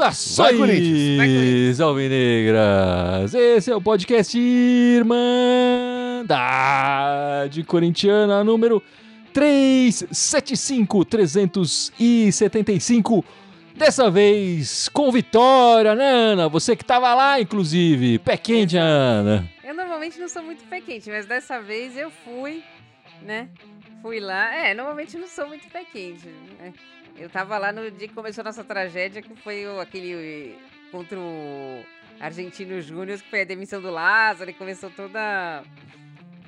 Saudações, Alvinegras! Esse é o podcast Irmandade Corintiana número 375, 375. Dessa vez com vitória, né, Ana? Você que tava lá, inclusive. Pé quente, Ana. Eu normalmente não sou muito pé quente, mas dessa vez eu fui, né? Fui lá. É, normalmente não sou muito pé quente. Né? Eu tava lá no dia que começou a nossa tragédia, que foi aquele contra o Argentino Júnior, que foi a demissão do Lázaro, e começou toda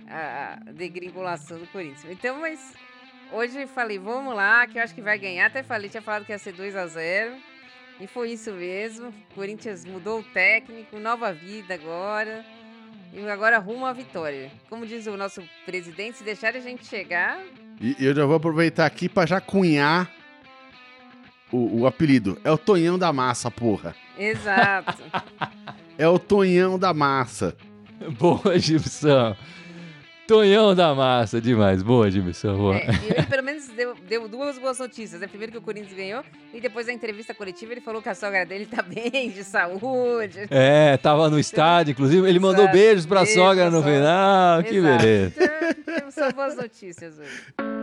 a, a degringolação do Corinthians. Então, mas hoje falei, vamos lá, que eu acho que vai ganhar. Até falei, tinha falado que ia ser 2 a 0 E foi isso mesmo. O Corinthians mudou o técnico, nova vida agora. E agora rumo à vitória. Como diz o nosso presidente, se deixar a gente chegar. E eu já vou aproveitar aqui para já cunhar o, o apelido. É o Tonhão da Massa, porra. Exato. é o Tonhão da Massa. Boa, Gibson. Tonhão da massa, demais. Boa, Gibson. Boa. É, ele pelo menos deu, deu, duas boas notícias. Né? Primeiro que o Corinthians ganhou e depois da entrevista coletiva ele falou que a sogra dele tá bem, de saúde. É, tava no estádio, inclusive. Ele mandou beijos pra Beijo sogra no final. Exato. Que beleza. Então, temos só boas notícias hoje.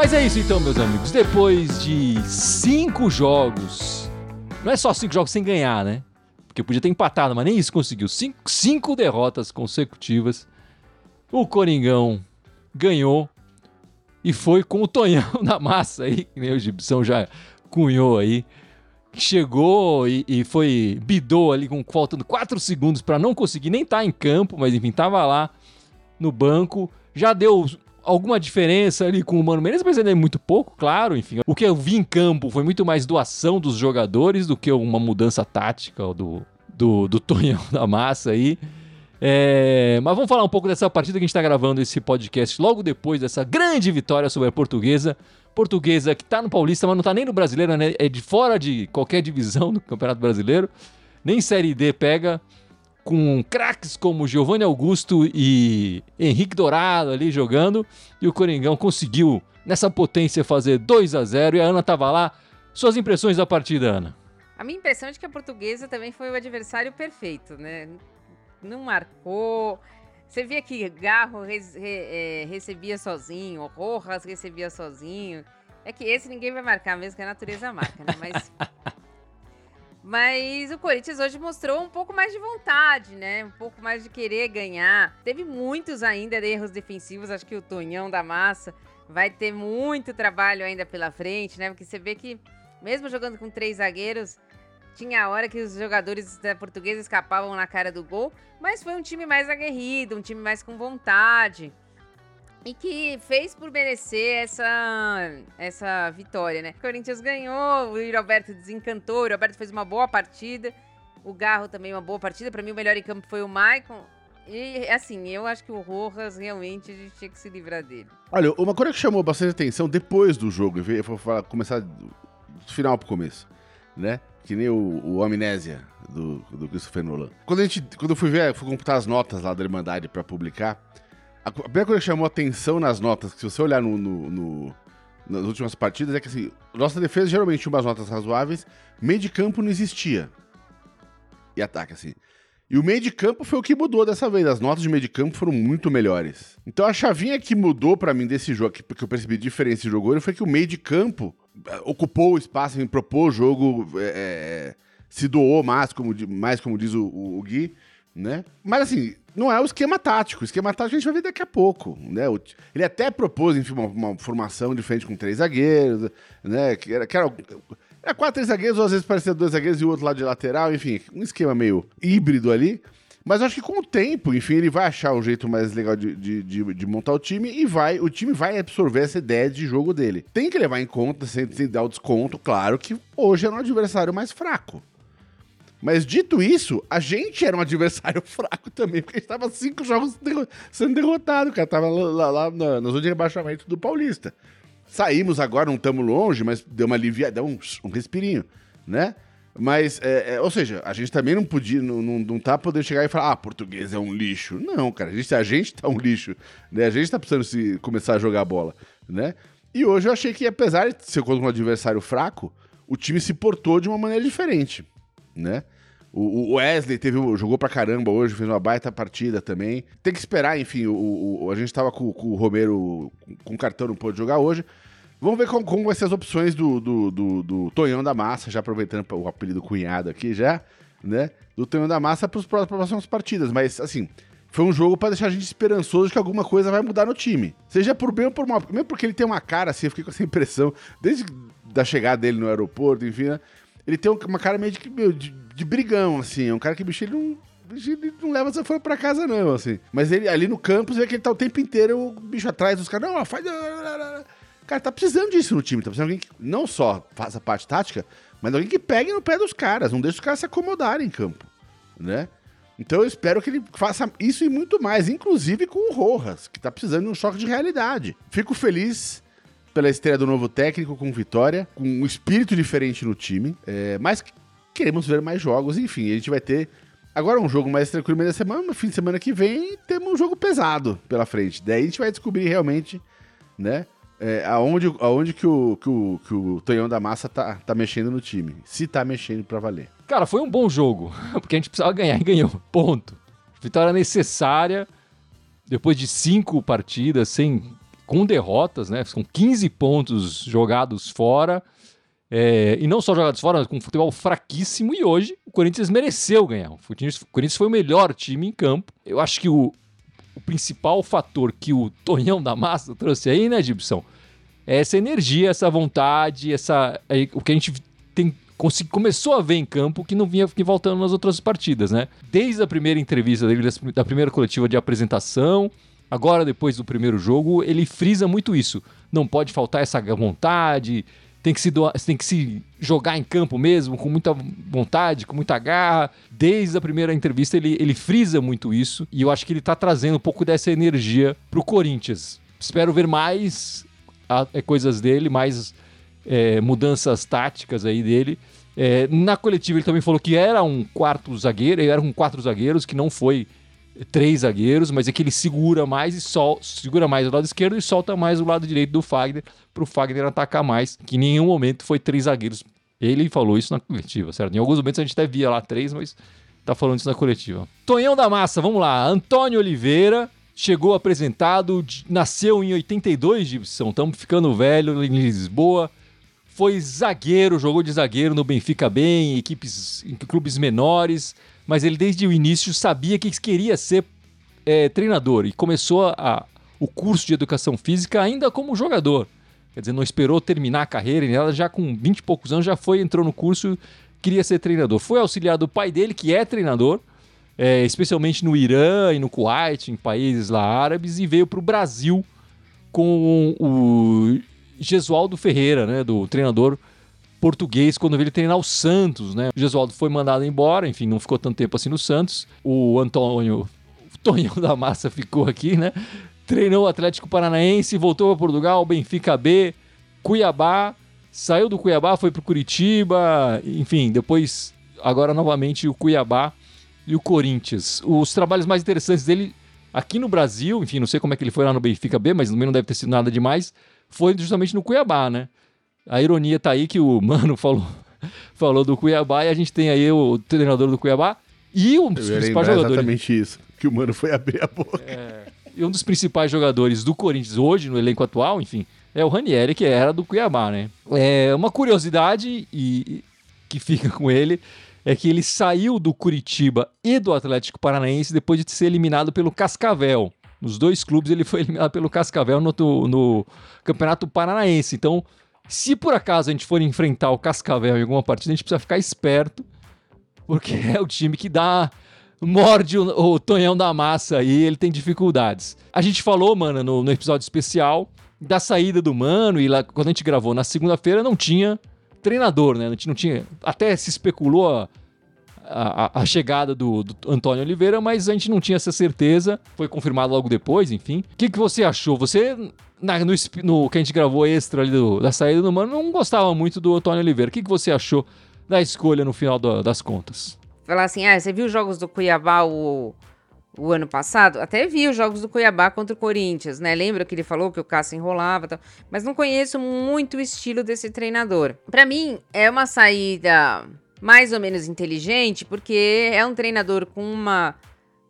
Mas é isso então, meus amigos. Depois de cinco jogos, não é só cinco jogos sem ganhar, né? Porque podia ter empatado, mas nem isso conseguiu. Cinco, cinco derrotas consecutivas. O Coringão ganhou e foi com o Tonhão na massa aí, que nem o Gibson já cunhou aí. Chegou e, e foi bidou ali com faltando quatro segundos para não conseguir nem estar tá em campo, mas enfim, tava lá no banco. Já deu alguma diferença ali com o Mano Menezes, mas ainda é muito pouco, claro, enfim. O que eu vi em campo foi muito mais doação dos jogadores do que uma mudança tática do, do, do Tonhão da Massa aí. É, mas vamos falar um pouco dessa partida que a gente está gravando esse podcast logo depois dessa grande vitória sobre a Portuguesa. Portuguesa que está no Paulista, mas não está nem no Brasileiro, né? É de fora de qualquer divisão do Campeonato Brasileiro. Nem Série D pega com craques como Giovanni Augusto e Henrique Dourado ali jogando, e o Coringão conseguiu, nessa potência, fazer 2 a 0 e a Ana estava lá. Suas impressões da partida, Ana? A minha impressão é de que a portuguesa também foi o adversário perfeito, né? Não marcou. Você via que Garro re, re, é, recebia sozinho, Rojas recebia sozinho. É que esse ninguém vai marcar mesmo, que a natureza marca, né? Mas Mas o Corinthians hoje mostrou um pouco mais de vontade, né? Um pouco mais de querer ganhar. Teve muitos ainda erros defensivos. Acho que o Tonhão da Massa vai ter muito trabalho ainda pela frente, né? Porque você vê que, mesmo jogando com três zagueiros, tinha a hora que os jogadores da portuguesa escapavam na cara do gol. Mas foi um time mais aguerrido, um time mais com vontade e que fez por merecer essa, essa vitória, né? O Corinthians ganhou, o Roberto desencantou, o Roberto fez uma boa partida, o Garro também uma boa partida. Para mim, o melhor em campo foi o Maicon. E, assim, eu acho que o Rojas realmente a gente tinha que se livrar dele. Olha, uma coisa que chamou bastante atenção depois do jogo, eu vou começar do final pro começo, né? Que nem o, o Amnésia do, do Christopher Nolan. Quando, a gente, quando eu fui ver, fui computar as notas lá da Irmandade para publicar, a primeira coisa que chamou atenção nas notas, que se você olhar no, no, no, nas últimas partidas, é que assim, nossa defesa geralmente tinha umas notas razoáveis, meio de campo não existia. E ataque, assim. E o meio de campo foi o que mudou dessa vez. As notas de meio de campo foram muito melhores. Então a chavinha que mudou para mim desse jogo, que, que eu percebi diferença de jogo foi que o meio de campo eh, ocupou o espaço, propôs o jogo, é, se doou mais, como, mais como diz o, o, o Gui, né? Mas assim, não é o esquema tático. O esquema tático a gente vai ver daqui a pouco, né? Ele até propôs, enfim, uma, uma formação diferente com três zagueiros, né? Que era, que era, era quatro, três zagueiros, ou às vezes parecia dois zagueiros e o outro lado de lateral, enfim, um esquema meio híbrido ali. Mas acho que com o tempo, enfim, ele vai achar um jeito mais legal de, de, de, de, montar o time e vai, o time vai absorver essa ideia de jogo dele. Tem que levar em conta, sem, sem dar o desconto, claro, que hoje é um adversário mais fraco. Mas dito isso, a gente era um adversário fraco também, porque a gente tava cinco jogos sendo derrotado, cara. Tava lá, lá na, na zona de rebaixamento do Paulista. Saímos agora, não estamos longe, mas deu uma aliviada, um, um respirinho, né? Mas, é, é, ou seja, a gente também não podia, não, não, não tá podendo chegar e falar, ah, português é um lixo. Não, cara, a gente, a gente tá um lixo, né? A gente tá precisando se, começar a jogar bola, né? E hoje eu achei que, apesar de ser contra um adversário fraco, o time se portou de uma maneira diferente, né? O, Wesley teve, jogou pra caramba hoje, fez uma baita partida também. Tem que esperar, enfim, o, o a gente tava com, com, o Romero com cartão, não pôde jogar hoje. Vamos ver como, como vai ser as opções do, do, do, do Tonhão da Massa, já aproveitando o apelido cunhado aqui já, né? Do Tonhão da Massa para as próximas partidas. Mas, assim, foi um jogo para deixar a gente esperançoso de que alguma coisa vai mudar no time. Seja por bem ou por mal. Mesmo porque ele tem uma cara assim, eu fiquei com essa impressão, desde da chegada dele no aeroporto, enfim, né? Ele tem uma cara meio de, de, de brigão, assim. É um cara que, bicho, ele não ele não leva essa fã pra casa, não, assim. Mas ele ali no campo, você vê que ele tá o tempo inteiro, o bicho atrás dos caras, não, faz. Cara, tá precisando disso no time. Tá precisando de alguém que não só faça parte tática, mas alguém que pegue no pé dos caras. Não deixe os caras se acomodarem em campo, né? Então eu espero que ele faça isso e muito mais, inclusive com o Rojas, que tá precisando de um choque de realidade. Fico feliz pela estreia do novo técnico com vitória, com um espírito diferente no time, é, mas queremos ver mais jogos. Enfim, a gente vai ter agora um jogo mais tranquilo meio da semana, no fim de semana que vem temos um jogo pesado pela frente. Daí a gente vai descobrir realmente, né, é, aonde, aonde que, o, que, o, que o Tonhão da Massa tá, tá mexendo no time. Se tá mexendo para valer. Cara, foi um bom jogo, porque a gente precisava ganhar e ganhou. Ponto. Vitória necessária, depois de cinco partidas, sem, com derrotas, né? São 15 pontos jogados fora. É, e não só jogados fora, com um futebol fraquíssimo. E hoje o Corinthians mereceu ganhar. O Corinthians foi o melhor time em campo. Eu acho que o, o principal fator que o Tonhão da Massa trouxe aí, né, Gibson? É essa energia, essa vontade, essa é, o que a gente tem começou a ver em campo que não vinha voltando nas outras partidas, né? Desde a primeira entrevista dele, da primeira coletiva de apresentação, agora depois do primeiro jogo, ele frisa muito isso. Não pode faltar essa vontade, tem que se doar, tem que se jogar em campo mesmo, com muita vontade, com muita garra. Desde a primeira entrevista ele, ele frisa muito isso e eu acho que ele está trazendo um pouco dessa energia pro Corinthians. Espero ver mais a, é, coisas dele, mais é, mudanças táticas aí dele. É, na coletiva ele também falou que era um quarto zagueiro, era um quatro zagueiros, que não foi três zagueiros, mas é que ele segura mais e sol, segura mais o lado esquerdo e solta mais o lado direito do Fagner para o Fagner atacar mais, que em nenhum momento foi três zagueiros. Ele falou isso na coletiva, certo? Em alguns momentos a gente até via lá três, mas tá falando isso na coletiva. Tonhão da Massa, vamos lá. Antônio Oliveira chegou apresentado, nasceu em 82 de São estamos ficando velho em Lisboa. Foi zagueiro, jogou de zagueiro no Benfica bem, em equipes, em clubes menores mas ele desde o início sabia que queria ser é, treinador e começou a, o curso de educação física ainda como jogador. Quer dizer, não esperou terminar a carreira, ela já com 20 e poucos anos já foi, entrou no curso, queria ser treinador. Foi auxiliar do pai dele, que é treinador, é, especialmente no Irã e no Kuwait, em países lá árabes, e veio para o Brasil com o Gesualdo Ferreira, né, do treinador português quando veio treinar o Santos, né? O Gesualdo foi mandado embora, enfim, não ficou tanto tempo assim no Santos. O Antônio, o Tonhão da Massa ficou aqui, né? Treinou o Atlético Paranaense, voltou para Portugal, Benfica B, Cuiabá, saiu do Cuiabá, foi para Curitiba, enfim, depois agora novamente o Cuiabá e o Corinthians. Os trabalhos mais interessantes dele aqui no Brasil, enfim, não sei como é que ele foi lá no Benfica B, mas também não deve ter sido nada demais, foi justamente no Cuiabá, né? A ironia tá aí que o Mano falou, falou do Cuiabá e a gente tem aí o treinador do Cuiabá e um dos principais jogadores. exatamente isso, que o Mano foi abrir a boca. É, e um dos principais jogadores do Corinthians hoje, no elenco atual, enfim, é o Ranieri, que era do Cuiabá, né? É uma curiosidade e, que fica com ele é que ele saiu do Curitiba e do Atlético Paranaense depois de ser eliminado pelo Cascavel. Nos dois clubes ele foi eliminado pelo Cascavel no, no Campeonato Paranaense. Então, se por acaso a gente for enfrentar o Cascavel em alguma partida, a gente precisa ficar esperto, porque é o time que dá. Morde o, o Tonhão da massa aí, ele tem dificuldades. A gente falou, mano, no, no episódio especial da saída do Mano, e lá, quando a gente gravou na segunda-feira não tinha treinador, né? Não tinha. Até se especulou a, a chegada do, do, Antônio Oliveira, mas a gente não tinha essa certeza. Foi confirmado logo depois, enfim. O que, que você achou? Você, na, no, no, que a gente gravou extra ali do, da saída do Mano, não gostava muito do Antônio Oliveira. O que, que você achou da escolha no final do, das contas? Falar assim, ah, você viu os jogos do Cuiabá o, o ano passado? Até vi os jogos do Cuiabá contra o Corinthians, né? Lembra que ele falou que o Cássio enrolava tal. Mas não conheço muito o estilo desse treinador. Para mim, é uma saída mais ou menos inteligente, porque é um treinador com uma,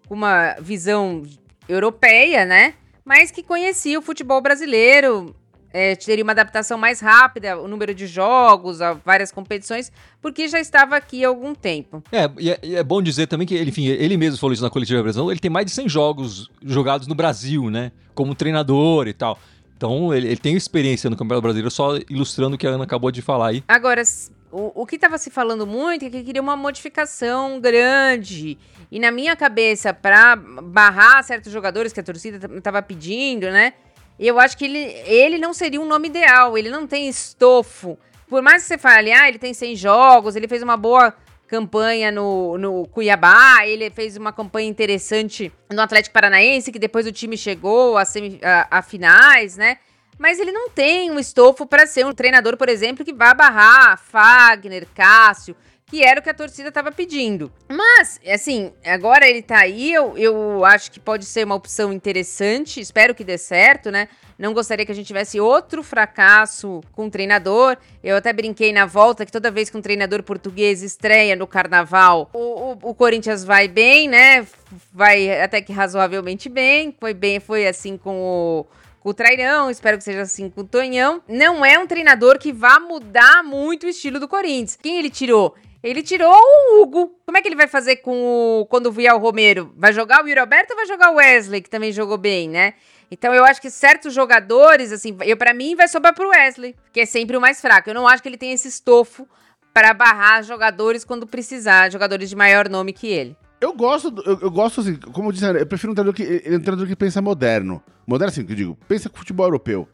uma visão europeia, né? Mas que conhecia o futebol brasileiro, é, teria uma adaptação mais rápida, o número de jogos, a várias competições, porque já estava aqui há algum tempo. É, e é, e é bom dizer também que, enfim, ele mesmo falou isso na coletiva brasileira, ele tem mais de 100 jogos jogados no Brasil, né? Como treinador e tal. Então, ele, ele tem experiência no Campeonato Brasileiro, só ilustrando o que a Ana acabou de falar aí. Agora, o, o que estava se falando muito é que queria uma modificação grande. E na minha cabeça, para barrar certos jogadores que a torcida estava pedindo, né? Eu acho que ele, ele não seria um nome ideal. Ele não tem estofo. Por mais que você fale, ah, ele tem 100 jogos, ele fez uma boa campanha no, no Cuiabá, ele fez uma campanha interessante no Atlético Paranaense, que depois o time chegou a, semi, a, a finais, né? mas ele não tem um estofo para ser um treinador, por exemplo, que vá barrar Fagner, Cássio, que era o que a torcida estava pedindo. Mas, assim, agora ele tá aí, eu, eu acho que pode ser uma opção interessante, espero que dê certo, né? Não gostaria que a gente tivesse outro fracasso com um treinador. Eu até brinquei na volta que toda vez que um treinador português estreia no carnaval, o, o, o Corinthians vai bem, né? Vai até que razoavelmente bem. Foi bem, foi assim com o com o Trairão, espero que seja assim com o Tonhão. Não é um treinador que vá mudar muito o estilo do Corinthians. Quem ele tirou? Ele tirou o Hugo. Como é que ele vai fazer com o quando vier o Romero? Vai jogar o Yuri Alberto ou vai jogar o Wesley, que também jogou bem, né? Então eu acho que certos jogadores, assim, eu para mim vai sobrar pro Wesley, que é sempre o mais fraco. Eu não acho que ele tem esse estofo para barrar jogadores quando precisar, jogadores de maior nome que ele. Eu gosto, eu, eu, gosto assim, como eu disse, eu prefiro um treinador que, é um treinador que pensa moderno. Moderno assim, que eu digo, pensa com futebol europeu.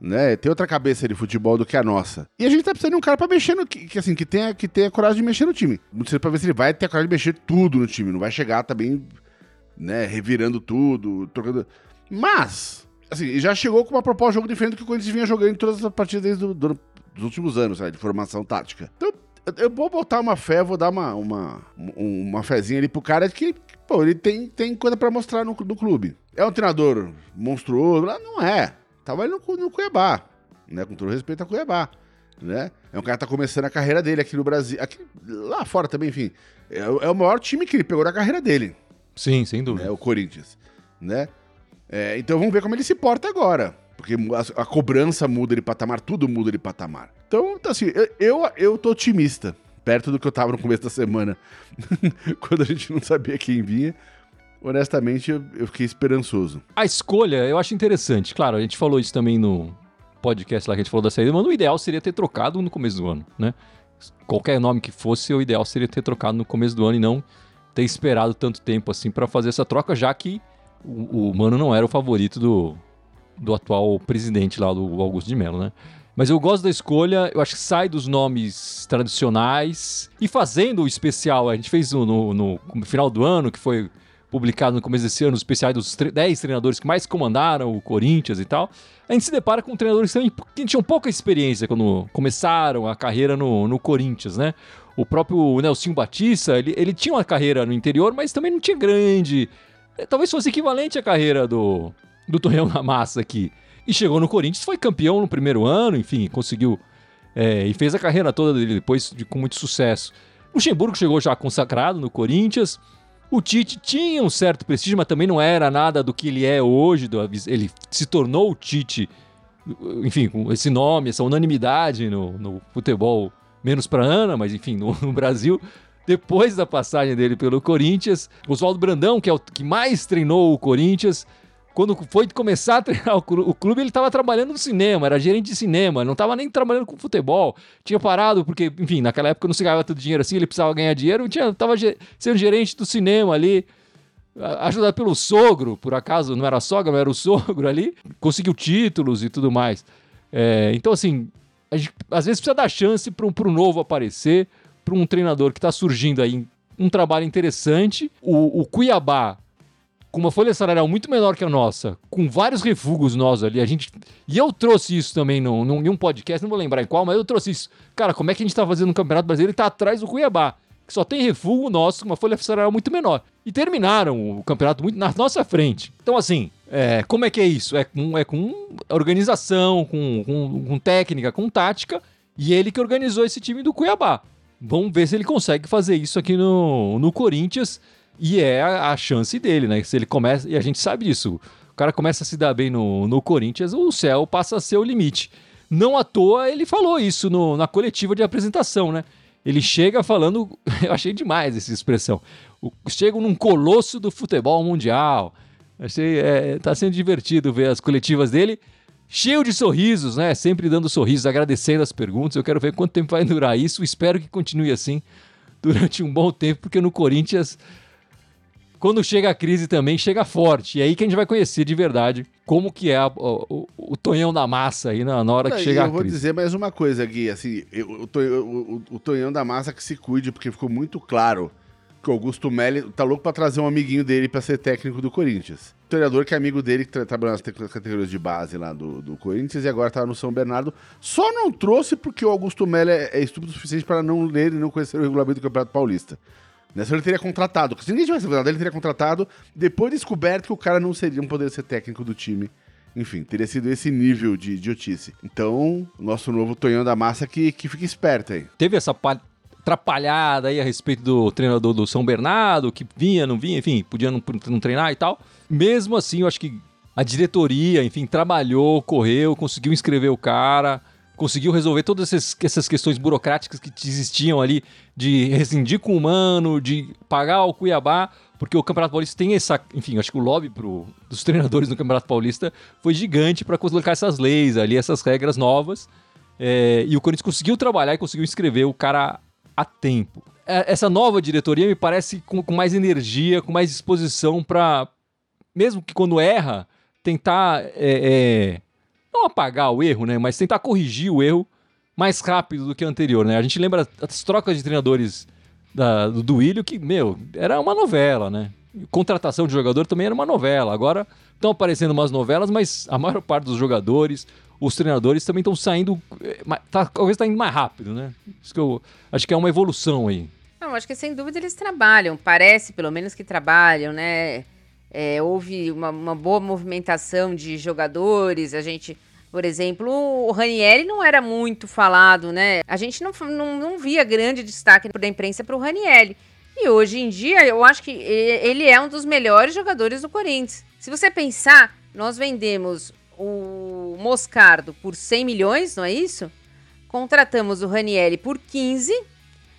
Né? Tem outra cabeça de futebol do que a nossa. E a gente tá precisando de um cara pra mexer no. Que, que assim, que tenha, que tenha coragem de mexer no time. Não sei pra ver se ele vai ter a coragem de mexer tudo no time. Não vai chegar também, né, revirando tudo, trocando. Mas, assim, já chegou com uma proposta de jogo diferente do que o Corinthians vinha jogando em todas as partidas desde do, do, dos últimos anos, sabe, de formação tática. Então, eu vou botar uma fé, vou dar uma, uma, uma fezinha ali pro cara de que, pô, ele tem, tem coisa para mostrar no, no clube. É um treinador monstruoso? Não é. Tava ali no, no Cuiabá, né? Com todo respeito a Cuiabá, né? É um cara que tá começando a carreira dele aqui no Brasil. Aqui, lá fora também, enfim. É, é o maior time que ele pegou na carreira dele. Sim, sem dúvida. Né, o Corinthians, né? É, então vamos ver como ele se porta agora. Porque a, a, cobrança muda de patamar, tudo muda de patamar. Então, assim, eu, eu, eu tô otimista. Perto do que eu tava no começo da semana, quando a gente não sabia quem vinha. Honestamente, eu, fiquei esperançoso. A escolha eu acho interessante. Claro, a gente falou isso também no podcast lá que a gente falou da saída, mas o ideal seria ter trocado no começo do ano, né? Qualquer nome que fosse, o ideal seria ter trocado no começo do ano e não ter esperado tanto tempo assim para fazer essa troca, já que o, o Mano não era o favorito do, do atual presidente lá, do Augusto de Mello, né? Mas eu gosto da escolha, eu acho que sai dos nomes tradicionais e fazendo o especial, a gente fez no, no final do ano, que foi publicado no começo desse ano, os especiais dos 10 treinadores que mais comandaram o Corinthians e tal, a gente se depara com treinadores que, que tinham pouca experiência quando começaram a carreira no, no Corinthians, né? O próprio Nelson Batista, ele, ele tinha uma carreira no interior, mas também não tinha grande. Talvez fosse equivalente à carreira do, do Torreão na Massa aqui. E chegou no Corinthians, foi campeão no primeiro ano, enfim, conseguiu. É, e fez a carreira toda dele depois de, com muito sucesso. Luxemburgo chegou já consagrado no Corinthians. O Tite tinha um certo prestígio, mas também não era nada do que ele é hoje. Ele se tornou o Tite, enfim, com esse nome, essa unanimidade no, no futebol, menos para Ana, mas enfim, no, no Brasil depois da passagem dele pelo Corinthians. Oswaldo Brandão, que é o que mais treinou o Corinthians, quando foi começar a treinar o clube, ele estava trabalhando no cinema, era gerente de cinema, não estava nem trabalhando com futebol. Tinha parado, porque, enfim, naquela época não se ganhava tanto dinheiro assim, ele precisava ganhar dinheiro, tinha, tava sendo gerente do cinema ali, ajudado pelo sogro, por acaso, não era sogra, mas era o sogro ali, conseguiu títulos e tudo mais. É, então, assim, gente, às vezes precisa dar chance para um novo aparecer, para um treinador que está surgindo aí um trabalho interessante. O, o Cuiabá, com uma folha salarial muito menor que a nossa, com vários refugos nós ali, a gente. E eu trouxe isso também num, num, em um podcast, não vou lembrar em qual, mas eu trouxe isso. Cara, como é que a gente tá fazendo no Campeonato Brasileiro e tá atrás do Cuiabá? Que só tem refúgio nosso, com uma folha salarial muito menor. E terminaram o campeonato muito na nossa frente. Então, assim, é, como é que é isso? É com, é com organização, com, com, com técnica, com tática, e ele que organizou esse time do Cuiabá. Vamos ver se ele consegue fazer isso aqui no, no Corinthians. E é a, a, chance dele, né? Se ele começa. E a gente sabe disso. O cara começa a se dar bem no, no Corinthians, o céu passa a ser o limite. Não à toa ele falou isso no, na coletiva de apresentação, né? Ele chega falando. Eu achei demais essa expressão. Chega num colosso do futebol mundial. Achei. É, tá sendo divertido ver as coletivas dele cheio de sorrisos, né? Sempre dando sorrisos, agradecendo as perguntas. Eu quero ver quanto tempo vai durar isso. Espero que continue assim durante um bom tempo, porque no Corinthians, quando chega a crise também, chega forte. E é aí que a gente vai conhecer de verdade como que é a, o, o, o, tonhão da massa aí na, na hora que chega a crise. Eu vou dizer mais uma coisa, Gui. Assim, eu, o, o tonhão da massa que se cuide, porque ficou muito claro que o Augusto Melli tá louco para trazer um amiguinho dele para ser técnico do Corinthians. O treinador que é amigo dele, que trabalha nas categorias de base lá do, do Corinthians e agora tá no São Bernardo. Só não trouxe porque o Augusto Melli é, é estúpido o suficiente para não ler e não conhecer o regulamento do Campeonato Paulista. Nessa ele teria contratado. Se ninguém tivesse verdade, ele teria contratado depois descoberto que o cara não seria, não poderia ser técnico do time. Enfim, teria sido esse nível de idiotice. Então, nosso novo Tonhão da Massa que, que fica esperto aí. Teve essa atrapalhada aí a respeito do treinador do São Bernardo, que vinha, não vinha, enfim, podia não, não treinar e tal. Mesmo assim, eu acho que a diretoria, enfim, trabalhou, correu, conseguiu inscrever o cara, conseguiu resolver todas essas, essas questões burocráticas que existiam ali de rescindir com o Mano, de pagar o Cuiabá, porque o Campeonato Paulista tem essa, enfim, acho que o lobby pro, dos treinadores do Campeonato Paulista foi gigante para colocar essas leis ali, essas regras novas. É, e o Corinthians conseguiu trabalhar e conseguiu inscrever o cara a tempo. É, essa nova diretoria me parece com, com mais energia, com mais disposição para, mesmo que quando erra, tentar é, é, não apagar o erro, né, mas tentar corrigir o erro mais rápido do que o anterior, né? A gente lembra as trocas de treinadores da, do Duílio que, meu, era uma novela, né? Contratação de jogador também era uma novela. Agora estão aparecendo umas novelas, mas a maior parte dos jogadores, os treinadores também estão saindo. Eh, tá, talvez está indo mais rápido, né? Isso que eu acho que é uma evolução aí. Não, acho que sem dúvida eles trabalham. Parece, pelo menos, que trabalham, né? É, houve uma, uma, boa movimentação de jogadores. A gente, por exemplo, o Ranieri não era muito falado, né? A gente não, não, não via grande destaque da imprensa para o Ranieri. E hoje em dia, eu acho que ele é um dos melhores jogadores do Corinthians. Se você pensar, nós vendemos o Moscardo por 100 milhões, não é isso? Contratamos o Ranieri por 15,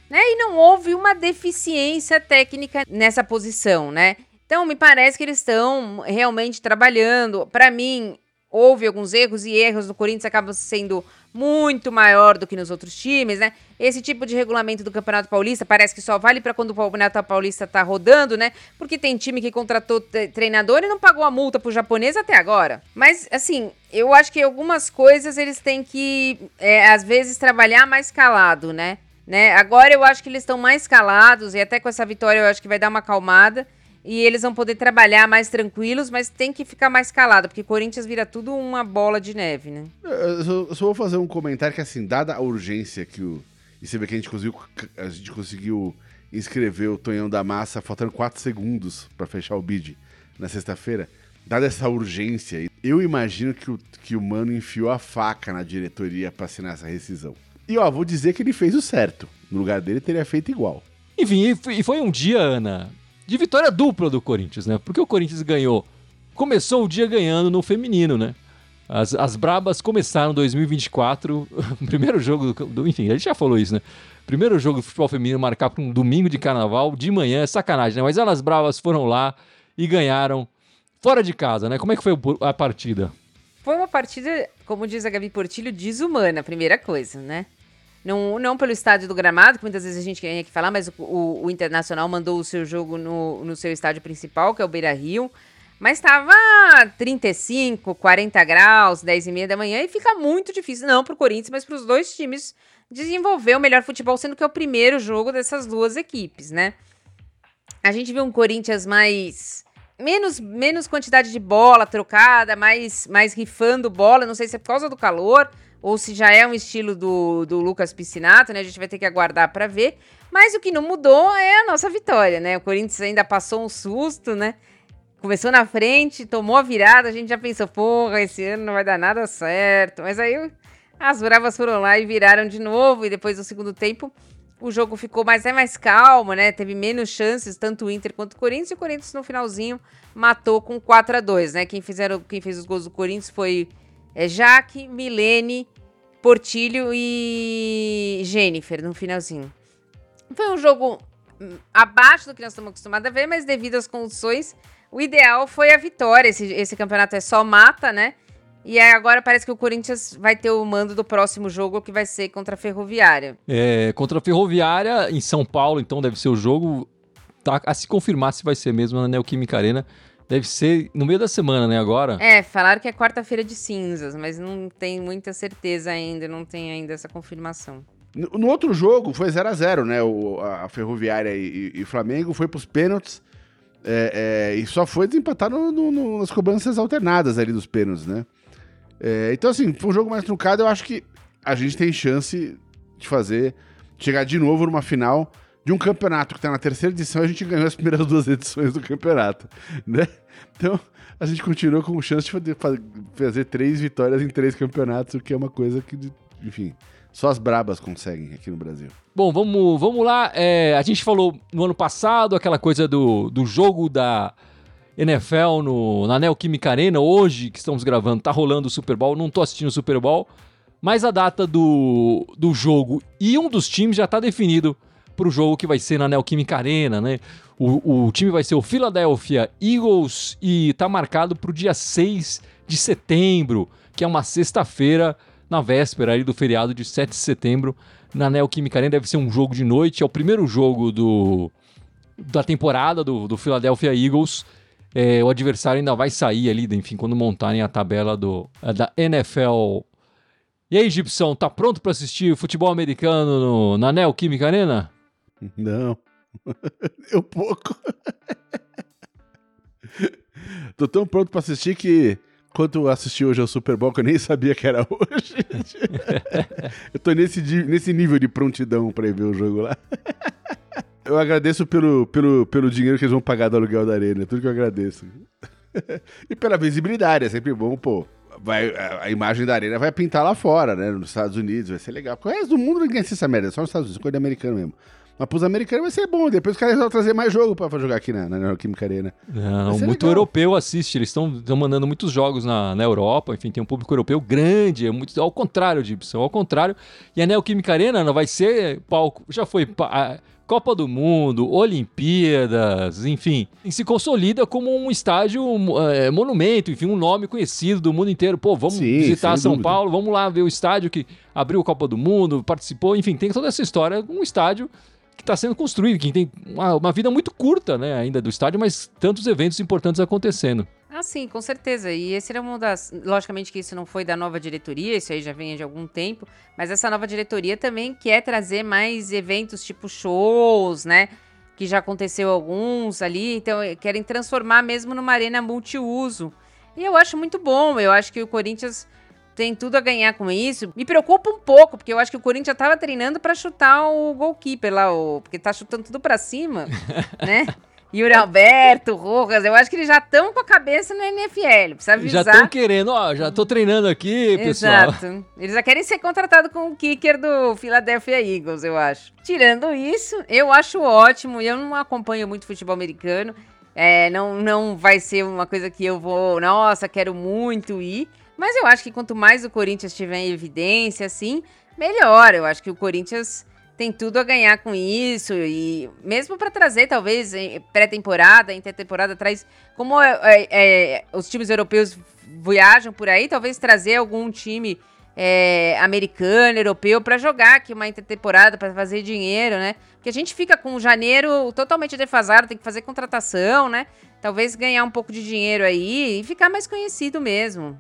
né? E não houve uma deficiência técnica nessa posição, né? Então, me parece que eles estão realmente trabalhando. Para mim, houve alguns erros e erros no Corinthians acabam sendo muito maior do que nos outros times, né? Esse tipo de regulamento do Campeonato Paulista parece que só vale para quando o Campeonato Paulista tá rodando, né? Porque tem time que contratou treinador e não pagou a multa pro japonês até agora. Mas, assim, eu acho que algumas coisas eles têm que, é, às vezes, trabalhar mais calado, né? né? Agora eu acho que eles estão mais calados e até com essa vitória eu acho que vai dar uma acalmada e eles vão poder trabalhar mais tranquilos, mas tem que ficar mais calado, porque Corinthians vira tudo uma bola de neve, né? Eu só, eu só vou fazer um comentário que, assim, dada a urgência que o. E você vê que a gente conseguiu, a gente conseguiu inscrever o Tonhão da Massa faltando 4 segundos para fechar o bid na sexta-feira. Dada essa urgência, eu imagino que o, que o Mano enfiou a faca na diretoria para assinar essa rescisão. E ó, vou dizer que ele fez o certo. No lugar dele, teria feito igual. Enfim, e foi um dia, Ana, de vitória dupla do Corinthians, né? Porque o Corinthians ganhou, começou o dia ganhando no feminino, né? As, as Brabas começaram 2024, primeiro jogo do, do, Enfim, a gente já falou isso, né? Primeiro jogo do futebol feminino marcado para um domingo de carnaval, de manhã, é sacanagem, né? Mas elas Bravas foram lá e ganharam fora de casa, né? Como é que foi a partida? Foi uma partida, como diz a Gabi Portilho, desumana, primeira coisa, né? Não, não pelo estádio do gramado, que muitas vezes a gente quer que falar, mas o, o, o, Internacional mandou o seu jogo no, no seu estádio principal, que é o Beira Rio. Mas estava 35, 40 graus, 10 e meia da manhã, e fica muito difícil, não para o Corinthians, mas para os dois times desenvolver o melhor futebol, sendo que é o primeiro jogo dessas duas equipes, né? A gente viu um Corinthians mais menos, menos quantidade de bola trocada, mais, mais rifando bola. Não sei se é por causa do calor ou se já é um estilo do, do Lucas Piscinato, né? A gente vai ter que aguardar para ver. Mas o que não mudou é a nossa vitória, né? O Corinthians ainda passou um susto, né? Começou na frente, tomou a virada, a gente já pensou, porra, esse ano não vai dar nada certo. Mas aí as bravas foram lá e viraram de novo, e depois do segundo tempo o jogo ficou mais, é mais calmo, né? Teve menos chances, tanto o Inter quanto o Corinthians, e o Corinthians no finalzinho matou com 4 a 2 né? Quem, fizeram, quem fez os gols do Corinthians foi é, Jaque, Milene, Portilho e Jennifer no finalzinho. Foi um jogo hum, abaixo do que nós estamos acostumados a ver, mas devido às condições, o ideal foi a vitória. Esse, esse campeonato é só mata, né? E agora parece que o Corinthians vai ter o mando do próximo jogo, que vai ser contra a Ferroviária. É, contra a Ferroviária, em São Paulo, então deve ser o jogo. Tá a se confirmar se vai ser mesmo na Neoquímica Arena. Deve ser no meio da semana, né, agora? É, falaram que é quarta-feira de cinzas, mas não tem muita certeza ainda, não tem ainda essa confirmação. No, no outro jogo foi 0 a 0 né? O, a Ferroviária e, e, e Flamengo foi pros pênaltis. É, é, e só foi desempatar no, no, nas cobranças alternadas ali dos pênaltis, né? É, então, assim, foi um jogo mais truncado. Eu acho que a gente tem chance de fazer, chegar de novo numa final de um campeonato que está na terceira edição, a gente ganhou as primeiras duas edições do campeonato, né? Então, a gente continua com chance de fazer, fazer três vitórias em três campeonatos, o que é uma coisa que, enfim, só as brabas conseguem aqui no Brasil. Bom, vamos, vamos lá. É, a gente falou no ano passado aquela coisa do, do jogo da NFL no, na Neoquímica Arena. Hoje, que estamos gravando, tá rolando o Super Bowl. Não tô assistindo o Super Bowl, mas a data do, do jogo e um dos times já tá definido para o jogo que vai ser na Neoquímica Arena, né? O, o time vai ser o Philadelphia Eagles e tá marcado para o dia 6 de setembro, que é uma sexta-feira, na véspera do feriado de 7 de setembro, na Neoquímica Arena. Deve ser um jogo de noite, é o primeiro jogo do, da temporada do, do Philadelphia Eagles. É, o adversário ainda vai sair ali, enfim, quando montarem a tabela do, da NFL. E aí, Gibson, tá pronto para assistir futebol americano no, na Neoquímica Arena? Não. Eu pouco. Tô tão pronto pra assistir que quando assisti hoje ao Super Bowl, que eu nem sabia que era hoje. eu tô nesse, nesse nível de prontidão pra ir ver o jogo lá. eu agradeço pelo, pelo, pelo dinheiro que eles vão pagar do aluguel da arena. É tudo que eu agradeço. e pela visibilidade, é sempre bom, pô. Vai, a, imagem da arena vai pintar lá fora, né? Nos Estados Unidos, vai ser legal. Porque o resto do mundo ninguém assiste essa merda, só nos Estados Unidos, coisa americana mesmo. Mas pros americanos vai ser bom. Depois os caras vão trazer mais jogo pra jogar aqui na, na Neoquímica Arena. Não, muito legal. europeu assiste. Eles estão mandando muitos jogos na, na Europa. Enfim, tem um público europeu grande. É muito, ao contrário, Gibson. Ao contrário. E a Neoquímica Arena não vai ser palco. Já foi. A, Copa do Mundo, Olimpíadas, enfim, e se consolida como um estádio é, monumento, enfim, um nome conhecido do mundo inteiro. Pô, vamos Sim, visitar São dúvida. Paulo, vamos lá ver o estádio que abriu a Copa do Mundo, participou, enfim, tem toda essa história, um estádio que está sendo construído, que tem uma, uma, vida muito curta, né, ainda do estádio, mas tantos eventos importantes acontecendo. Ah, sim, com certeza. E esse era uma das. Logicamente que isso não foi da nova diretoria, isso aí já vem de algum tempo, mas essa nova diretoria também quer trazer mais eventos tipo shows, né? Que já aconteceu alguns ali, então eh, querem transformar mesmo numa arena multiuso. E eu acho muito bom, eu acho que o Corinthians tem tudo a ganhar com isso. Me preocupa um pouco, porque eu acho que o Corinthians já tava treinando para chutar o goalkeeper lá, o... porque tá chutando tudo para cima, né? Yuri Alberto, Rojas, eu acho que eles já estão com a cabeça no NFL, precisa avisar. Já estão querendo, ó, já tô treinando aqui, pessoal. Exato. Eles já querem ser contratados com o kicker do Philadelphia Eagles, eu acho. Tirando isso, eu acho ótimo, eu não acompanho muito futebol americano, é, não, não vai ser uma coisa que eu vou, nossa, quero muito ir, mas eu acho que quanto mais o Corinthians tiver em evidência, assim, melhor. Eu acho que o Corinthians tem tudo a ganhar com isso e mesmo para trazer talvez pré-temporada, intertemporada traz como é, é, é, os times europeus viajam por aí, talvez trazer algum time é, americano, europeu para jogar aqui uma intertemporada para fazer dinheiro, né? Porque a gente fica com janeiro totalmente defasado, tem que fazer contratação, né? Talvez ganhar um pouco de dinheiro aí e ficar mais conhecido mesmo.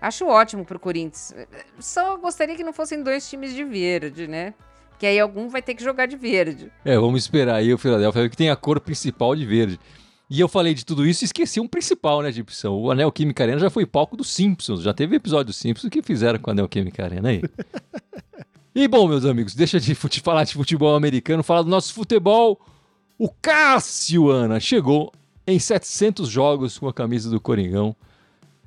Acho ótimo pro Corinthians. Só gostaria que não fossem dois times de verde, né? que aí algum vai ter que jogar de verde. É, vamos esperar aí o Philadelphia que tem a cor principal de verde. E eu falei de tudo isso e esqueci um principal, né, Gibson? O Anel Química Arena já foi palco dos Simpsons. Já teve episódio dos Simpsons que fizeram com o Anel Química Arena aí. e bom, meus amigos, deixa de falar de futebol americano, falar do nosso futebol. O Cássio, Ana, chegou em 700 jogos com a camisa do Coringão.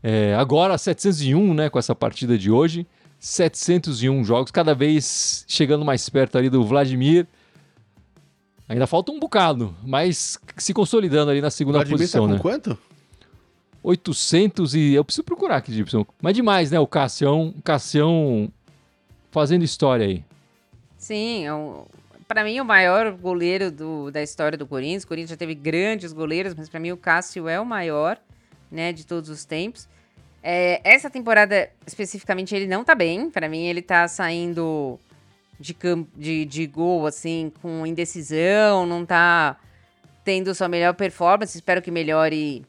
É, agora 701, né, com essa partida de hoje. 701 jogos, cada vez chegando mais perto ali do Vladimir. Ainda falta um bocado, mas se consolidando ali na segunda Vladimir posição, tá com né? quanto? 800 e eu preciso procurar aqui, Gibson. Mas demais, né? O Cassião, Cassião fazendo história aí. Sim, é um, para mim o maior goleiro do, da história do Corinthians. O Corinthians já teve grandes goleiros, mas para mim o Cássio é o maior, né, de todos os tempos. É, essa temporada especificamente ele não tá bem. Para mim ele tá saindo de, de, de gol assim com indecisão, não tá tendo sua melhor performance. Espero que melhore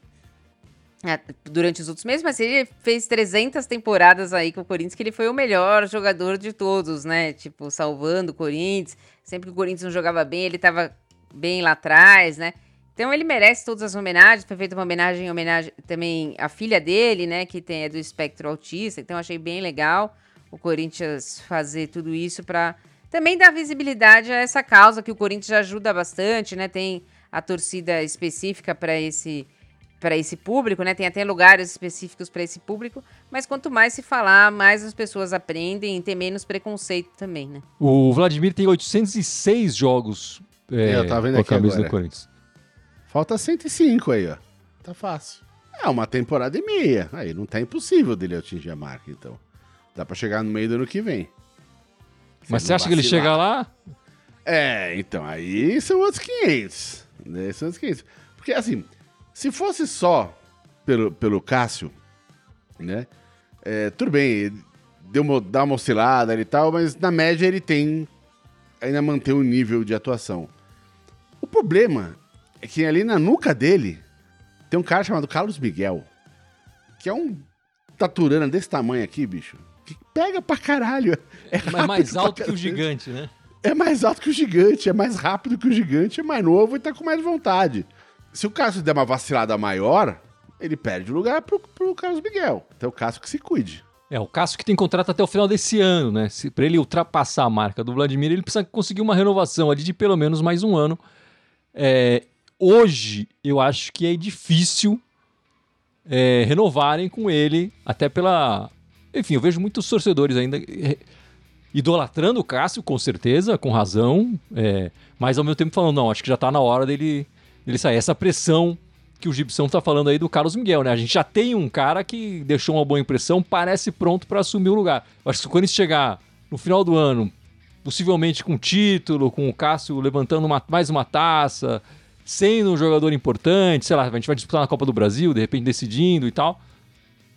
é, durante os outros meses, mas ele fez 300 temporadas aí com o Corinthians, que ele foi o melhor jogador de todos, né? Tipo, salvando o Corinthians. Sempre que o Corinthians não jogava bem, ele tava bem lá atrás, né? Então ele merece todas as homenagens. Foi feita uma homenagem, homenagem também à filha dele, né? Que tem, é do espectro autista. Então achei bem legal o Corinthians fazer tudo isso para também dar visibilidade a essa causa que o Corinthians já ajuda bastante, né? Tem a torcida específica para esse para esse público, né? Tem até lugares específicos para esse público, mas quanto mais se falar, mais as pessoas aprendem e tem menos preconceito também, né? O Vladimir tem 806 jogos é, Eu tava vendo com a aqui camisa agora. do Corinthians. Falta 105 aí, ó. Tá fácil. É uma temporada e meia. Aí não tá impossível dele atingir a marca, então. Dá pra chegar no meio do ano que vem. Mas Se você não acha que ele vacilar. chega lá? É, então, aí são outros 500. Né? São outros 500. Porque, assim, se fosse só pelo, pelo Cássio, né? É, tudo bem, ele deu uma, dá uma oscilada e tal, mas na média ele tem. Ainda mantém um nível de atuação. O problema é que ali na nuca dele tem um cara chamado Carlos Miguel, que é um taturana desse tamanho aqui, bicho. Que pega pra caralho. É Mas mais alto que o gigante, né? É mais alto que o gigante, é mais rápido que o gigante, é mais novo e tá com mais vontade. Se o Cássio der uma vacilada maior, ele perde o lugar pro, pro Carlos Miguel. Então o Cássio que se cuide. É, o Cássio que tem contrato até o final desse ano, né? Se, pra ele ultrapassar a marca do Vladimir, ele precisa conseguir uma renovação ali de pelo menos mais um ano. É, hoje, eu acho que é difícil é, renovarem com ele, até pela. Enfim, eu vejo muitos torcedores ainda é, idolatrando o Cássio, com certeza, com razão, é, mas ao mesmo tempo falando, não, acho que já tá na hora dele, dele sair. Essa pressão que o Gibson tá falando aí do Carlos Miguel, né? A gente já tem um cara que deixou uma boa impressão, parece pronto para assumir o lugar. Eu acho que quando isso chegar no final do ano, possivelmente com título, com o Cássio levantando uma- mais uma taça, sendo um jogador importante, sei lá, a gente vai disputar na Copa do Brasil, de repente decidindo e tal.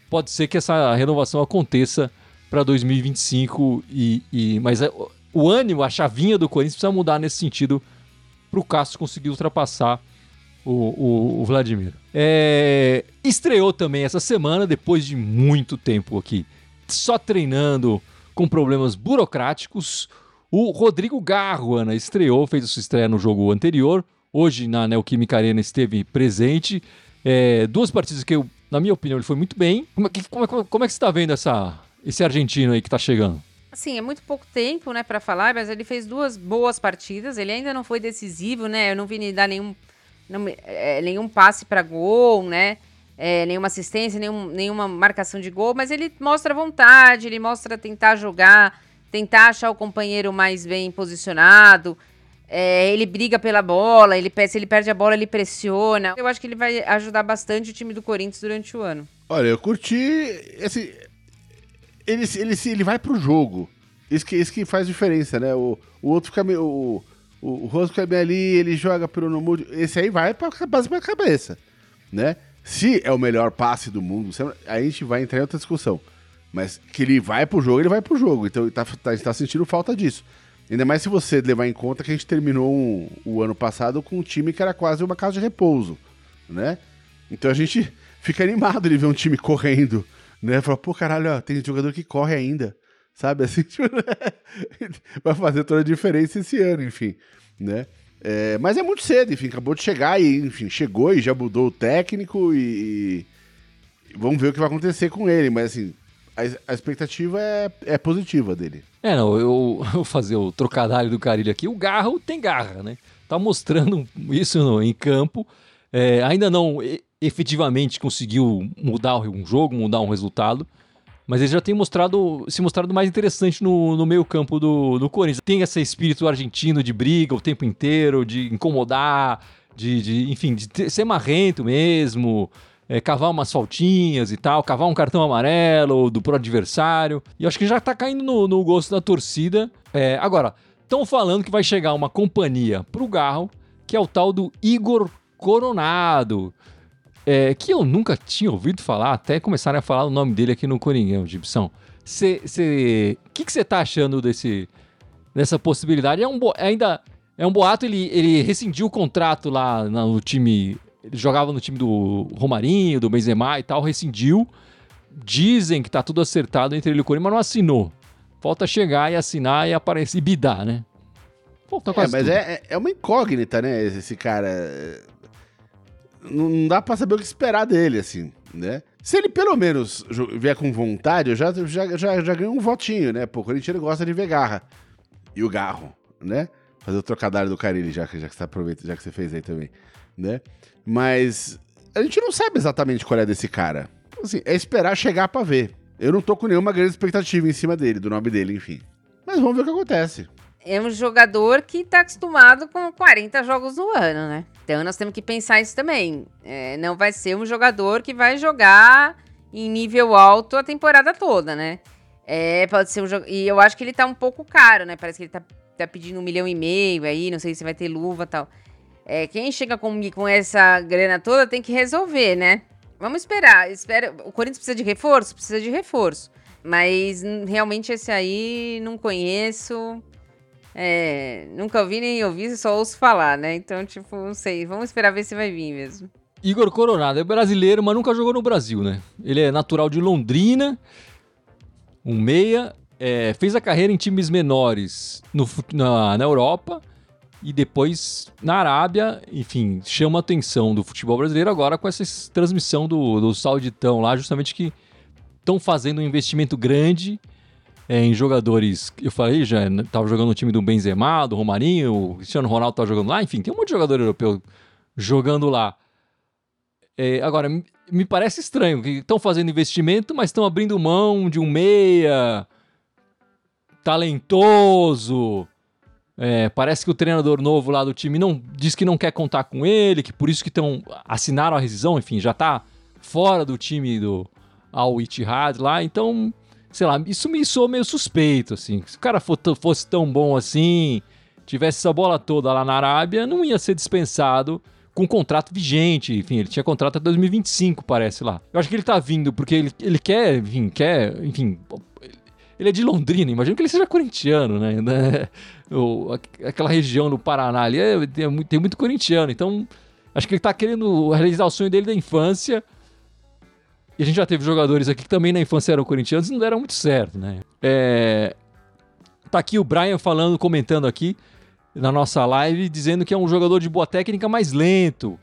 Pode ser que essa renovação aconteça para 2025 e, e mas é, o- ânimo, a chavinha do Corinthians precisa mudar nesse sentido para o Cássio conseguir ultrapassar o, o- o Vladimir. É, estreou também essa semana, depois de muito tempo aqui, só treinando com problemas burocráticos. O Rodrigo Garro, Ana, estreou, fez a sua estreia no jogo anterior. Hoje, na Neoquímica Arena, esteve presente. É, duas partidas que, eu, na minha opinião, ele foi muito bem. Como é, que- como é- como é que você está vendo essa, esse argentino aí que está chegando? Assim, é muito pouco tempo, né, para falar, mas ele fez duas boas partidas. Ele ainda não foi decisivo, né? Eu não vi ele dar nenhum, não é, nenhum passe para gol, né? É, nenhuma assistência, nenhum, nenhuma marcação de gol, mas ele mostra vontade, ele mostra tentar jogar, tentar achar o companheiro mais bem posicionado. É, ele briga pela bola, ele, se ele perde a bola, ele pressiona. Eu acho que ele vai ajudar bastante o time do Corinthians durante o ano. Olha, eu curti. Esse, ele, ele, ele vai pro jogo. Isso que, isso que faz diferença, né? O, o outro fica meio. O, o, o fica bem ali, ele joga pelo Nomude. Esse aí vai pra base pra cabeça, né? Se é o melhor passe do mundo, se- aí a gente vai entrar em outra discussão. Mas que ele vai pro jogo, ele vai pro jogo. Então ele tá, tá, a gente tá sentindo falta disso. Ainda mais se você levar em conta que a gente terminou um- o ano passado com um time que era quase uma casa de repouso, né? Então a gente fica animado de ver um time correndo, né? Fala, pô, caralho, ó, tem jogador que corre ainda, Sabe assim? tipo, vai fazer toda a diferença esse ano, enfim, né? É, mas é muito cedo, enfim, acabou de chegar e, enfim, chegou e já mudou o técnico e, e vamos ver o que vai acontecer com ele, mas assim, a, a expectativa é, é positiva dele. É, não, eu, vou fazer o trocadilho do Carilho aqui. O Garro tem garra, né? Tá mostrando isso no, em campo. É, ainda não efetivamente conseguiu mudar um jogo, mudar um resultado. Mas ele já tem mostrado, se mostrado mais interessante no, no meio campo do, do Corinthians. Tem esse espírito argentino de briga o tempo inteiro, de incomodar, de, de enfim, de ter, ser marrento mesmo, é, cavar umas faltinhas e tal, cavar um cartão amarelo do pro adversário. E acho que já tá caindo no, no gosto da torcida. É, agora, estão falando que vai chegar uma companhia pro Garro, que é o tal do Igor Coronado é, que eu nunca tinha ouvido falar, até começarem a falar o nome dele aqui no Coringão, Gibson. O que você tá achando desse, dessa possibilidade? É um ainda é um boato, ele, ele rescindiu o contrato lá no time. Ele jogava no time do Romarinho, do Benzema e tal, rescindiu. Dizem que tá tudo acertado entre ele e o Corinthians, mas não assinou. Falta chegar e assinar e aparecer e bidar, né? Falta é, mas é, é uma incógnita, né? Esse cara não dá pra saber o que esperar dele, assim, né? Se ele pelo menos vier com vontade, eu já, já, já, já ganhei um votinho, né? Pô, o Corinthians gosta de ver garra. E o garro, né? Fazer o trocadilho do Carilli, já que, já que você aproveita, já que você fez aí também, né? Mas a gente não sabe exatamente qual é desse cara. Assim, é esperar chegar pra ver. Eu não tô com nenhuma grande expectativa em cima dele, do nome dele, enfim. Mas vamos ver o que acontece é um jogador que está acostumado com 40 jogos no ano, né? Então nós temos que pensar isso também. É, não vai ser um jogador que vai jogar em nível alto a temporada toda, né? É, pode ser um jogo. E eu acho que ele tá um pouco caro, né? Parece que ele tá, tá pedindo um milhão e meio aí, não sei se vai ter luva tal. É, quem chega com, com essa grana toda tem que resolver, né? Vamos esperar. Espera. O Corinthians precisa de reforço? Precisa de reforço. Mas realmente esse aí não conheço. É, nunca ouvi nem ouvi, só ouço falar, né? Então, tipo, não sei. Vamos esperar ver se vai vir mesmo. Igor Coronado é brasileiro, mas nunca jogou no Brasil, né? Ele é natural de Londrina, um meia, é, fez a carreira em times menores no, na, na Europa e depois na Arábia, enfim, chama a atenção do futebol brasileiro agora com essa transmissão do, do Sauditão lá, justamente que estão fazendo um investimento grande é, em jogadores. Eu falei, já estava jogando no time do Benzema, do Romarinho, o Cristiano Ronaldo estava jogando lá, enfim, tem um monte de jogador europeu jogando lá. É, agora, me parece estranho que estão fazendo investimento, mas estão abrindo mão de um meia talentoso. É, parece que o treinador novo lá do time não diz que não quer contar com ele, que por isso que estão assinaram a rescisão, enfim, já está fora do time do Al Ittihad lá, então sei lá, isso me soou meio suspeito, assim. Se o cara fosse tão bom assim, tivesse essa bola toda lá na Arábia, não ia ser dispensado com contrato vigente. Enfim, ele tinha contrato até 2025, parece lá. Eu acho que ele tá vindo porque ele, ele quer, enfim, quer, enfim. Ele é de Londrina, imagino que ele seja corintiano, né? O, aquela região do Paraná ali é, tem, muito, tem muito corintiano, então acho que ele tá querendo realizar o sonho dele da infância e a gente já teve jogadores aqui que também na infância eram corintianos e não deram muito certo, né? É... Tá aqui o Brian falando, comentando aqui na nossa live, dizendo que é um jogador de boa técnica mais lento.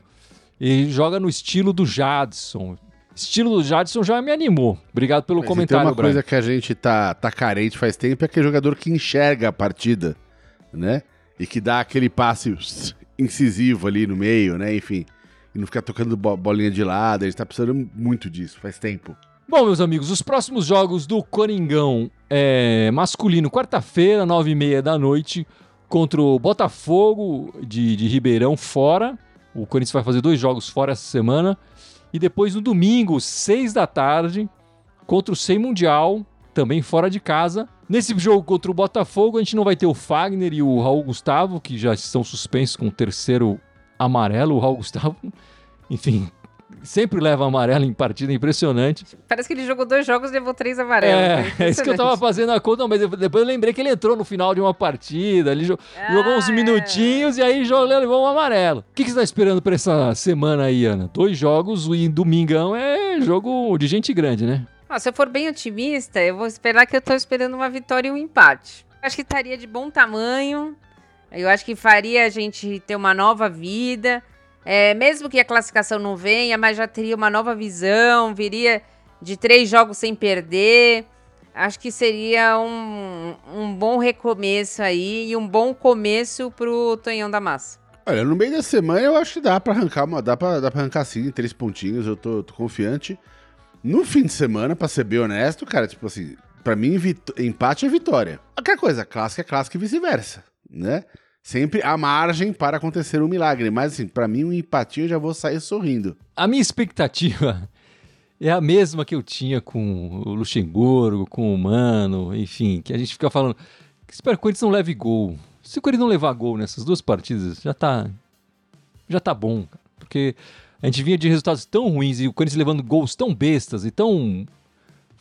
E joga no estilo do Jadson. Estilo do Jadson já me animou. Obrigado pelo Mas comentário, tem uma Brian. coisa que a gente tá, tá carente faz tempo é aquele jogador que enxerga a partida, né? E que dá aquele passe incisivo ali no meio, né? Enfim e não ficar tocando bolinha de lado. A gente tá precisando muito disso, faz tempo. Bom, meus amigos, os próximos jogos do Coringão é masculino, quarta-feira, nove e meia da noite, contra o Botafogo de, de Ribeirão, fora. O Corinthians vai fazer dois jogos fora essa semana. E depois no domingo, seis da tarde, contra o Sem Mundial, também fora de casa. Nesse jogo contra o Botafogo, a gente não vai ter o Fagner e o Raul Gustavo, que já estão suspensos com o terceiro amarelo. O Raul Gustavo, enfim, sempre leva amarelo em partida, impressionante. Parece que ele jogou dois jogos e levou três amarelos. É, né? é isso que eu tava fazendo a conta, mas depois eu lembrei que ele entrou no final de uma partida, ele ah, jogou uns minutinhos é. e aí levou um amarelo. O que, que você tá esperando pra essa semana aí, Ana? Dois jogos e domingão é jogo de gente grande, né? Ah, se eu for bem otimista, eu vou esperar que eu tô esperando uma vitória e um empate. Acho que estaria de bom tamanho. Eu acho que faria a gente ter uma nova vida. É, mesmo que a classificação não venha, mas já teria uma nova visão, viria de três jogos sem perder. Acho que seria um, um bom recomeço aí e um bom começo pro Tonhão da Massa. Olha, no meio da semana eu acho que dá pra arrancar uma, dá dá pra arrancar sim, três pontinhos, eu tô, tô confiante. No fim de semana, pra ser bem honesto, cara, tipo assim, pra mim, empate é vitória. Aquela coisa, clássica é clássica e vice-versa, né? Sempre há margem para acontecer um milagre, mas assim, pra mim, um empatinho eu já vou sair sorrindo. A minha expectativa é a mesma que eu tinha com o Luxemburgo, com o Mano, enfim, que a gente fica falando. Espero que o Corinthians não leve gol. Se o Corinthians não levar gol nessas duas partidas, já tá. Já tá bom, porque a gente vinha de resultados tão ruins e o Corinthians levando gols tão bestas e tão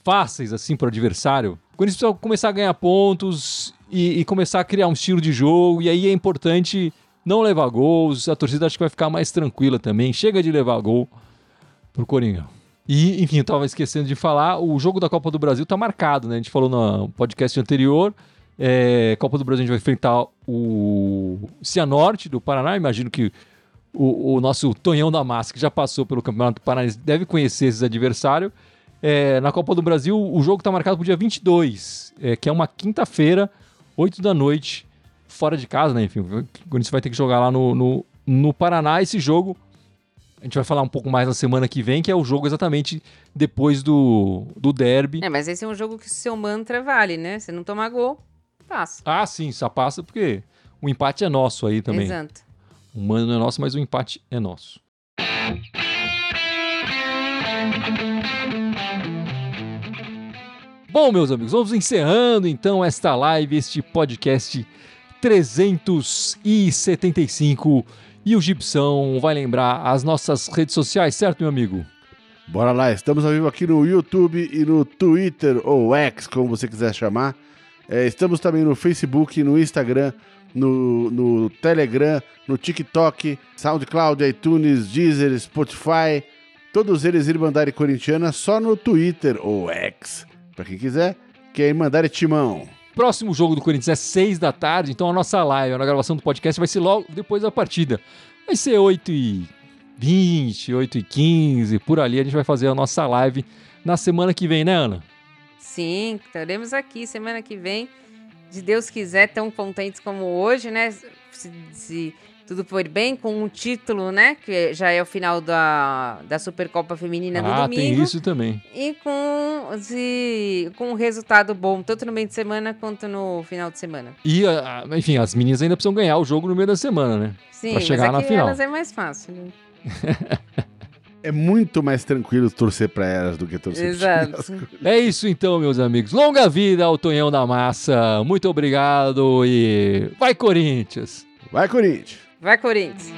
fáceis assim para o adversário. O Corinthians precisa começar a ganhar pontos e, e, começar a criar um estilo de jogo, e aí é importante não levar gols. A torcida acho que vai ficar mais tranquila também. Chega de levar gol pro Coringão. E, enfim, eu tava esquecendo de falar, o jogo da Copa do Brasil tá marcado, né? A gente falou no podcast anterior. É, Copa do Brasil a gente vai enfrentar o Cianorte do Paraná. Imagino que o, o, nosso Tonhão da Massa, que já passou pelo Campeonato Paranaense, deve conhecer esses adversários. É, na Copa do Brasil, o jogo está marcado para o dia 22, é, que é uma quinta-feira, 8 da noite, fora de casa, né? Enfim, o Corinthians vai ter que jogar lá no, no, no Paraná. Esse jogo a gente vai falar um pouco mais na semana que vem, que é o jogo exatamente depois do, do derby. É, mas esse é um jogo que o seu mantra vale, né? Você não tomar gol, passa. Ah, sim, só passa porque o empate é nosso aí também. Exato. O mano não é nosso, mas o empate é nosso. Bom, meus amigos, vamos encerrando então esta live, este podcast 375 e o Gibson vai lembrar as nossas redes sociais, certo, meu amigo? Bora lá, estamos ao vivo aqui no YouTube e no Twitter, ou X, como você quiser chamar. É, estamos também no Facebook, no Instagram, no, no Telegram, no TikTok, SoundCloud, iTunes, Deezer, Spotify. Todos eles Irmandade Corintiana só no Twitter, ou X, para quem quiser, que é Irmandade Timão. Próximo jogo do Corinthians é 6 da tarde, então a nossa live, a gravação do podcast vai ser logo depois da partida. Vai ser 8 e 20, 8 e 15, por ali a gente vai fazer a nossa live na semana que vem, né, Ana? Sim, estaremos aqui semana que vem. Se Deus quiser, tão contentes como hoje, né? Se, se tudo for bem, com um título, né? Que já é o final da, da Supercopa Feminina do ah, domingo. Ah, tem isso também. E com, se, com um resultado bom, tanto no meio de semana quanto no final de semana. E, enfim, as meninas ainda precisam ganhar o jogo no meio da semana, né? Sim, pra chegar mas na final. elas é mais fácil, né? é muito mais tranquilo torcer para elas do que torcer Exato. É isso então, meus amigos. Longa vida ao Tonhão da Massa. Muito obrigado e vai Corinthians. Vai Corinthians. Vai, Corinthians!